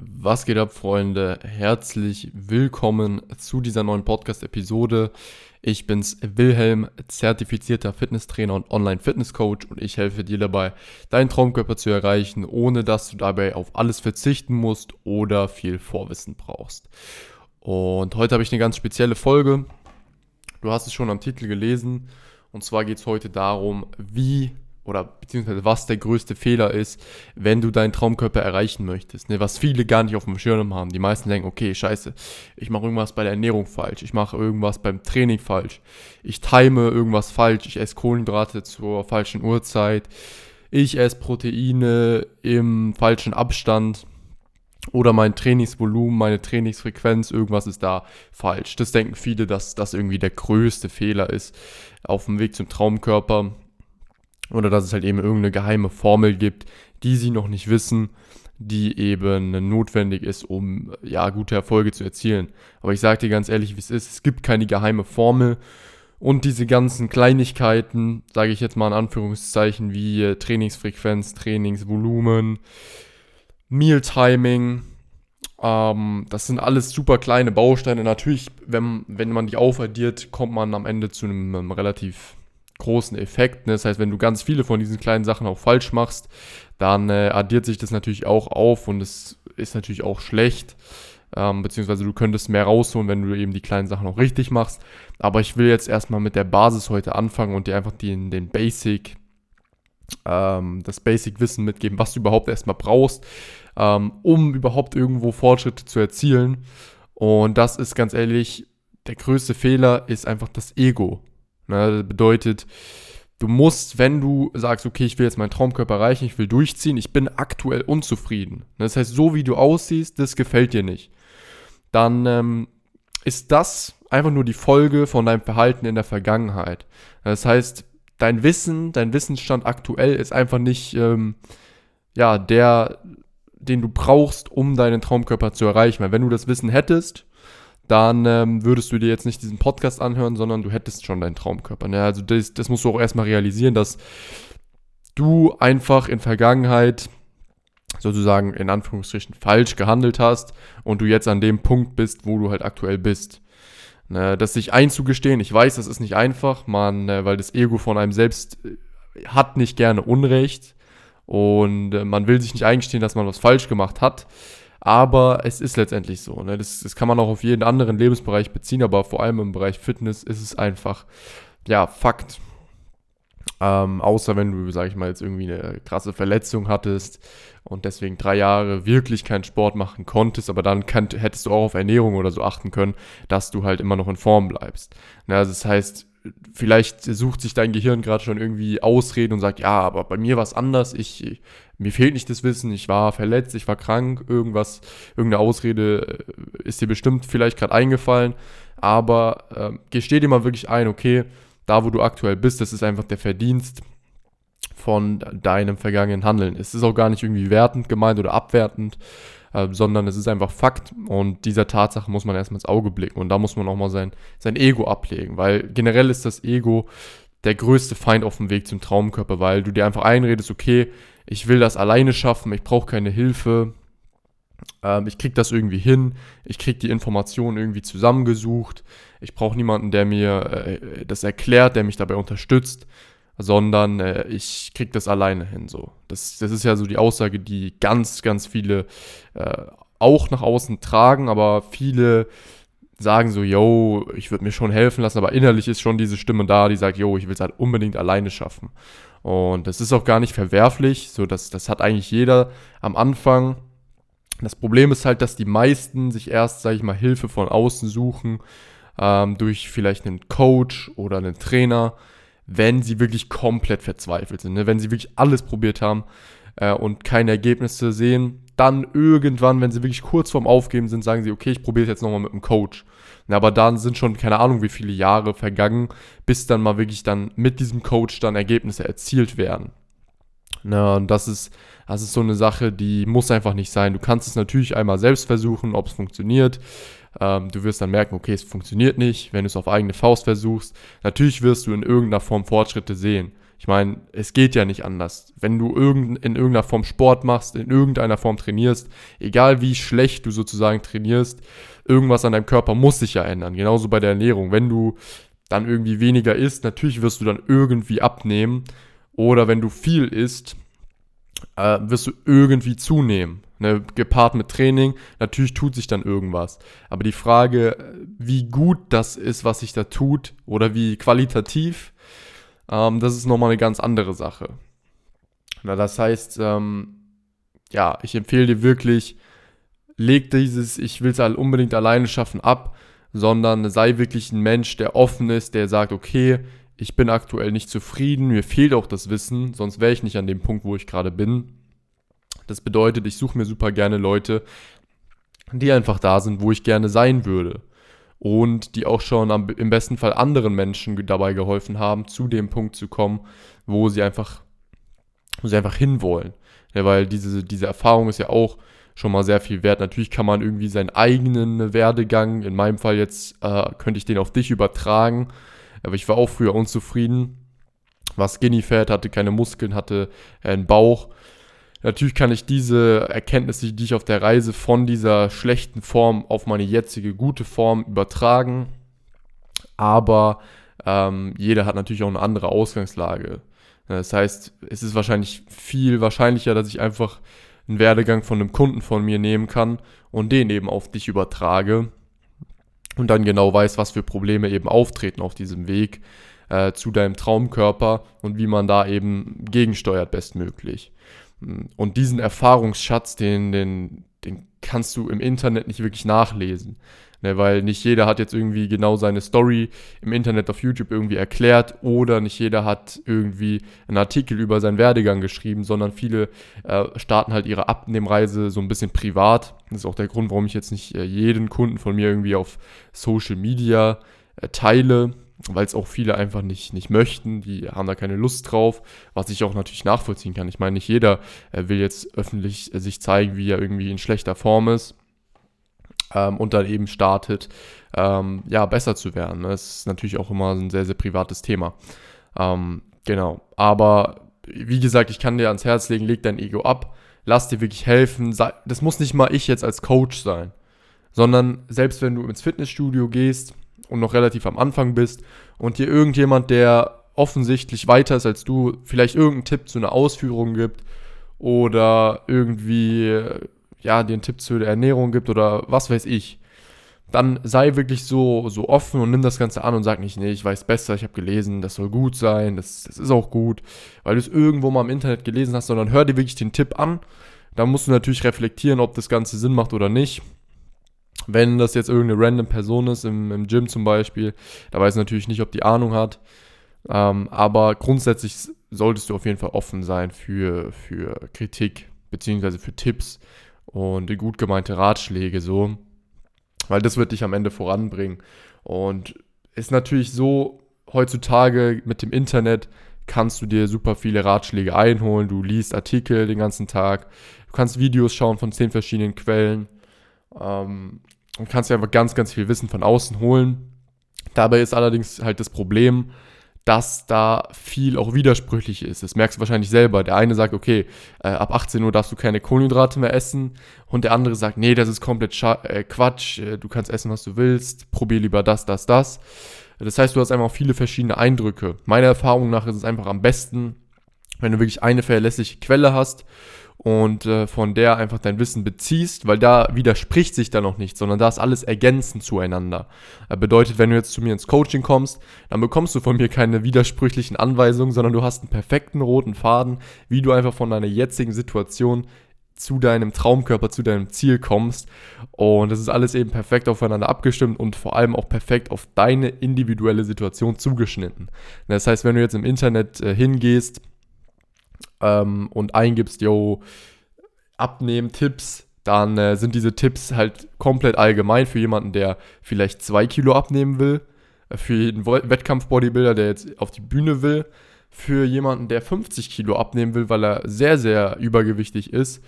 Was geht ab, Freunde? Herzlich willkommen zu dieser neuen Podcast-Episode. Ich bin's, Wilhelm, zertifizierter Fitnesstrainer und Online-Fitness-Coach und ich helfe dir dabei, deinen Traumkörper zu erreichen, ohne dass du dabei auf alles verzichten musst oder viel Vorwissen brauchst. Und heute habe ich eine ganz spezielle Folge. Du hast es schon am Titel gelesen. Und zwar geht es heute darum, wie oder beziehungsweise was der größte Fehler ist, wenn du deinen Traumkörper erreichen möchtest. Ne? Was viele gar nicht auf dem Schirm haben. Die meisten denken, okay, scheiße, ich mache irgendwas bei der Ernährung falsch, ich mache irgendwas beim Training falsch, ich time irgendwas falsch, ich esse Kohlenhydrate zur falschen Uhrzeit, ich esse Proteine im falschen Abstand oder mein Trainingsvolumen, meine Trainingsfrequenz, irgendwas ist da falsch. Das denken viele, dass das irgendwie der größte Fehler ist auf dem Weg zum Traumkörper oder dass es halt eben irgendeine geheime Formel gibt, die sie noch nicht wissen, die eben notwendig ist, um ja gute Erfolge zu erzielen. Aber ich sage dir ganz ehrlich, wie es ist, es gibt keine geheime Formel und diese ganzen Kleinigkeiten, sage ich jetzt mal in Anführungszeichen, wie äh, Trainingsfrequenz, Trainingsvolumen, Mealtiming, ähm, das sind alles super kleine Bausteine. Natürlich, wenn, wenn man die aufaddiert, kommt man am Ende zu einem, einem relativ großen Effekt. Ne? Das heißt, wenn du ganz viele von diesen kleinen Sachen auch falsch machst, dann äh, addiert sich das natürlich auch auf und es ist natürlich auch schlecht. Ähm, beziehungsweise du könntest mehr rausholen, wenn du eben die kleinen Sachen auch richtig machst. Aber ich will jetzt erstmal mit der Basis heute anfangen und dir einfach den, den Basic, ähm, das Basic-Wissen mitgeben, was du überhaupt erstmal brauchst, ähm, um überhaupt irgendwo Fortschritte zu erzielen. Und das ist ganz ehrlich, der größte Fehler ist einfach das Ego. Ne, das bedeutet, du musst, wenn du sagst, okay, ich will jetzt meinen Traumkörper erreichen, ich will durchziehen, ich bin aktuell unzufrieden. Ne, das heißt, so wie du aussiehst, das gefällt dir nicht. Dann ähm, ist das einfach nur die Folge von deinem Verhalten in der Vergangenheit. Das heißt, dein Wissen, dein Wissensstand aktuell ist einfach nicht ähm, ja der, den du brauchst, um deinen Traumkörper zu erreichen. Weil wenn du das Wissen hättest, dann ähm, würdest du dir jetzt nicht diesen Podcast anhören, sondern du hättest schon deinen Traumkörper. Ne? Also das, das musst du auch erstmal realisieren, dass du einfach in Vergangenheit sozusagen in Anführungsstrichen falsch gehandelt hast und du jetzt an dem Punkt bist, wo du halt aktuell bist. Ne? Das sich einzugestehen, ich weiß, das ist nicht einfach, man, äh, weil das Ego von einem selbst äh, hat nicht gerne Unrecht und äh, man will sich nicht eingestehen, dass man was falsch gemacht hat. Aber es ist letztendlich so. Ne? Das, das kann man auch auf jeden anderen Lebensbereich beziehen, aber vor allem im Bereich Fitness ist es einfach, ja, Fakt. Ähm, außer wenn du, sag ich mal, jetzt irgendwie eine krasse Verletzung hattest und deswegen drei Jahre wirklich keinen Sport machen konntest, aber dann kann, hättest du auch auf Ernährung oder so achten können, dass du halt immer noch in Form bleibst. Ne? Also das heißt, vielleicht sucht sich dein Gehirn gerade schon irgendwie Ausreden und sagt, ja, aber bei mir war es anders, ich, mir fehlt nicht das Wissen, ich war verletzt, ich war krank, irgendwas, irgendeine Ausrede äh, ist dir bestimmt vielleicht gerade eingefallen, aber äh, gesteh dir mal wirklich ein, okay, da wo du aktuell bist, das ist einfach der Verdienst von deinem vergangenen Handeln. Es ist auch gar nicht irgendwie wertend gemeint oder abwertend, äh, sondern es ist einfach Fakt und dieser Tatsache muss man erstmal ins Auge blicken und da muss man auch mal sein, sein Ego ablegen, weil generell ist das Ego der größte Feind auf dem Weg zum Traumkörper, weil du dir einfach einredest, okay, ich will das alleine schaffen, ich brauche keine Hilfe, ähm, ich kriege das irgendwie hin, ich kriege die Informationen irgendwie zusammengesucht, ich brauche niemanden, der mir äh, das erklärt, der mich dabei unterstützt, sondern äh, ich kriege das alleine hin. So. Das, das ist ja so die Aussage, die ganz, ganz viele äh, auch nach außen tragen, aber viele sagen so, yo, ich würde mir schon helfen lassen, aber innerlich ist schon diese Stimme da, die sagt, yo, ich will es halt unbedingt alleine schaffen. Und das ist auch gar nicht verwerflich, so das, das hat eigentlich jeder am Anfang. Das Problem ist halt, dass die meisten sich erst, sage ich mal, Hilfe von außen suchen, ähm, durch vielleicht einen Coach oder einen Trainer, wenn sie wirklich komplett verzweifelt sind, ne? wenn sie wirklich alles probiert haben äh, und keine Ergebnisse sehen, dann irgendwann, wenn sie wirklich kurz vorm Aufgeben sind, sagen sie, okay, ich probiere es jetzt nochmal mit einem Coach. Ja, aber dann sind schon keine Ahnung, wie viele Jahre vergangen, bis dann mal wirklich dann mit diesem Coach dann Ergebnisse erzielt werden. Na, und das ist, das ist so eine Sache, die muss einfach nicht sein. Du kannst es natürlich einmal selbst versuchen, ob es funktioniert. Ähm, du wirst dann merken, okay, es funktioniert nicht, wenn du es auf eigene Faust versuchst. Natürlich wirst du in irgendeiner Form Fortschritte sehen. Ich meine, es geht ja nicht anders. Wenn du irgend, in irgendeiner Form Sport machst, in irgendeiner Form trainierst, egal wie schlecht du sozusagen trainierst, irgendwas an deinem Körper muss sich ja ändern. Genauso bei der Ernährung. Wenn du dann irgendwie weniger isst, natürlich wirst du dann irgendwie abnehmen. Oder wenn du viel isst, äh, wirst du irgendwie zunehmen. Ne, gepaart mit Training, natürlich tut sich dann irgendwas. Aber die Frage, wie gut das ist, was sich da tut, oder wie qualitativ, ähm, das ist nochmal eine ganz andere Sache. Na, das heißt, ähm, ja, ich empfehle dir wirklich, leg dieses, ich will es halt unbedingt alleine schaffen, ab, sondern sei wirklich ein Mensch, der offen ist, der sagt, okay, ich bin aktuell nicht zufrieden, mir fehlt auch das Wissen, sonst wäre ich nicht an dem Punkt, wo ich gerade bin. Das bedeutet, ich suche mir super gerne Leute, die einfach da sind, wo ich gerne sein würde. Und die auch schon am, im besten Fall anderen Menschen dabei geholfen haben, zu dem Punkt zu kommen, wo sie einfach, wo sie einfach hinwollen. Ja, weil diese, diese Erfahrung ist ja auch schon mal sehr viel wert. Natürlich kann man irgendwie seinen eigenen Werdegang, in meinem Fall jetzt, äh, könnte ich den auf dich übertragen. Aber ich war auch früher unzufrieden. War skinny fat, hatte keine Muskeln, hatte einen Bauch Natürlich kann ich diese Erkenntnisse, die ich auf der Reise von dieser schlechten Form auf meine jetzige gute Form übertragen, aber ähm, jeder hat natürlich auch eine andere Ausgangslage. Das heißt, es ist wahrscheinlich viel wahrscheinlicher, dass ich einfach einen Werdegang von einem Kunden von mir nehmen kann und den eben auf dich übertrage und dann genau weiß, was für Probleme eben auftreten auf diesem Weg äh, zu deinem Traumkörper und wie man da eben gegensteuert bestmöglich. Und diesen Erfahrungsschatz, den, den, den kannst du im Internet nicht wirklich nachlesen. Ne, weil nicht jeder hat jetzt irgendwie genau seine Story im Internet auf YouTube irgendwie erklärt oder nicht jeder hat irgendwie einen Artikel über seinen Werdegang geschrieben, sondern viele äh, starten halt ihre Abnehmreise so ein bisschen privat. Das ist auch der Grund, warum ich jetzt nicht äh, jeden Kunden von mir irgendwie auf Social Media äh, teile, weil es auch viele einfach nicht, nicht möchten, die haben da keine Lust drauf, was ich auch natürlich nachvollziehen kann. Ich meine, nicht jeder äh, will jetzt öffentlich äh, sich zeigen, wie er irgendwie in schlechter Form ist ähm, und dann eben startet, ähm, ja, besser zu werden. Das ist natürlich auch immer ein sehr, sehr privates Thema. Ähm, genau, aber wie gesagt, ich kann dir ans Herz legen, leg dein Ego ab, lass dir wirklich helfen. Das muss nicht mal ich jetzt als Coach sein, sondern selbst wenn du ins Fitnessstudio gehst, und noch relativ am Anfang bist und dir irgendjemand, der offensichtlich weiter ist als du, vielleicht irgendeinen Tipp zu einer Ausführung gibt oder irgendwie, ja, dir einen Tipp zu der Ernährung gibt oder was weiß ich, dann sei wirklich so, so offen und nimm das Ganze an und sag nicht, nee, ich weiß besser, ich habe gelesen, das soll gut sein, das, das ist auch gut, weil du es irgendwo mal im Internet gelesen hast, sondern hör dir wirklich den Tipp an. Da musst du natürlich reflektieren, ob das Ganze Sinn macht oder nicht. Wenn das jetzt irgendeine random Person ist, im, im Gym zum Beispiel, da weiß ich natürlich nicht, ob die Ahnung hat. Ähm, aber grundsätzlich solltest du auf jeden Fall offen sein für, für Kritik, beziehungsweise für Tipps und gut gemeinte Ratschläge so. Weil das wird dich am Ende voranbringen. Und ist natürlich so, heutzutage mit dem Internet kannst du dir super viele Ratschläge einholen. Du liest Artikel den ganzen Tag. Du kannst Videos schauen von zehn verschiedenen Quellen. Ähm, und kannst dir einfach ganz, ganz viel Wissen von außen holen. Dabei ist allerdings halt das Problem, dass da viel auch widersprüchlich ist. Das merkst du wahrscheinlich selber. Der eine sagt, okay, äh, ab 18 Uhr darfst du keine Kohlenhydrate mehr essen. Und der andere sagt, nee, das ist komplett Scha äh, Quatsch. Äh, du kannst essen, was du willst. Probier lieber das, das, das. Das heißt, du hast einfach viele verschiedene Eindrücke. Meiner Erfahrung nach ist es einfach am besten, wenn du wirklich eine verlässliche Quelle hast und äh, von der einfach dein Wissen beziehst, weil da widerspricht sich da noch nichts, sondern da ist alles ergänzend zueinander. Äh, bedeutet, wenn du jetzt zu mir ins Coaching kommst, dann bekommst du von mir keine widersprüchlichen Anweisungen, sondern du hast einen perfekten roten Faden, wie du einfach von deiner jetzigen Situation zu deinem Traumkörper, zu deinem Ziel kommst. Und das ist alles eben perfekt aufeinander abgestimmt und vor allem auch perfekt auf deine individuelle Situation zugeschnitten. Das heißt, wenn du jetzt im Internet äh, hingehst, ähm, und eingibst, yo, abnehmen, Tipps, dann äh, sind diese Tipps halt komplett allgemein für jemanden, der vielleicht zwei Kilo abnehmen will, äh, für jeden Wettkampf-Bodybuilder, der jetzt auf die Bühne will, für jemanden, der 50 Kilo abnehmen will, weil er sehr, sehr übergewichtig ist.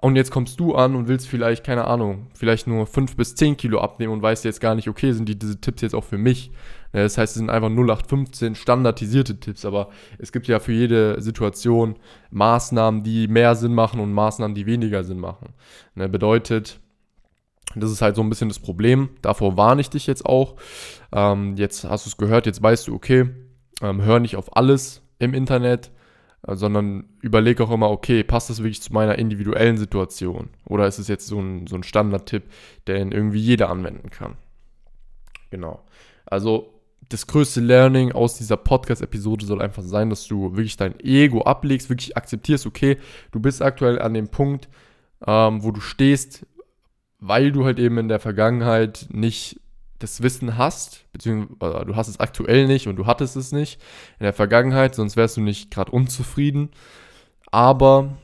Und jetzt kommst du an und willst vielleicht, keine Ahnung, vielleicht nur 5 bis 10 Kilo abnehmen und weißt jetzt gar nicht, okay, sind die, diese Tipps jetzt auch für mich? Das heißt, es sind einfach 0815 standardisierte Tipps, aber es gibt ja für jede Situation Maßnahmen, die mehr Sinn machen und Maßnahmen, die weniger Sinn machen. Ne, bedeutet, das ist halt so ein bisschen das Problem. Davor warne ich dich jetzt auch. Ähm, jetzt hast du es gehört, jetzt weißt du, okay, ähm, hör nicht auf alles im Internet sondern überlege auch immer, okay, passt das wirklich zu meiner individuellen Situation? Oder ist es jetzt so ein, so ein Standardtipp, den irgendwie jeder anwenden kann? Genau. Also das größte Learning aus dieser Podcast-Episode soll einfach sein, dass du wirklich dein Ego ablegst, wirklich akzeptierst, okay, du bist aktuell an dem Punkt, ähm, wo du stehst, weil du halt eben in der Vergangenheit nicht das Wissen hast, beziehungsweise du hast es aktuell nicht und du hattest es nicht in der Vergangenheit, sonst wärst du nicht gerade unzufrieden. Aber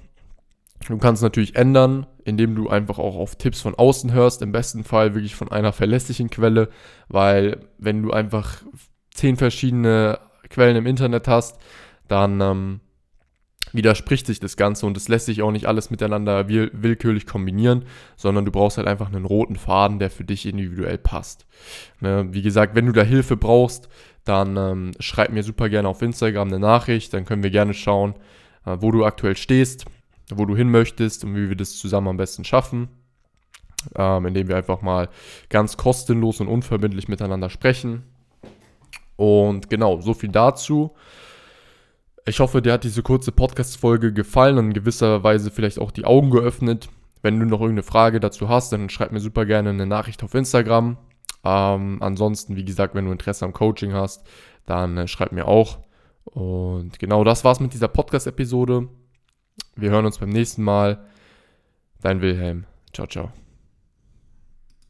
du kannst es natürlich ändern, indem du einfach auch auf Tipps von außen hörst, im besten Fall wirklich von einer verlässlichen Quelle, weil wenn du einfach zehn verschiedene Quellen im Internet hast, dann ähm, widerspricht sich das Ganze und es lässt sich auch nicht alles miteinander will willkürlich kombinieren, sondern du brauchst halt einfach einen roten Faden, der für dich individuell passt. Ne? Wie gesagt, wenn du da Hilfe brauchst, dann ähm, schreib mir super gerne auf Instagram eine Nachricht, dann können wir gerne schauen, äh, wo du aktuell stehst, wo du hin möchtest und wie wir das zusammen am besten schaffen. Ähm, indem wir einfach mal ganz kostenlos und unverbindlich miteinander sprechen. Und genau, so viel dazu. Ich hoffe, dir hat diese kurze Podcast-Folge gefallen und in gewisser Weise vielleicht auch die Augen geöffnet. Wenn du noch irgendeine Frage dazu hast, dann schreib mir super gerne eine Nachricht auf Instagram. Ähm, ansonsten, wie gesagt, wenn du Interesse am Coaching hast, dann äh, schreib mir auch. Und genau das war's mit dieser Podcast-Episode. Wir hören uns beim nächsten Mal. Dein Wilhelm. Ciao, ciao.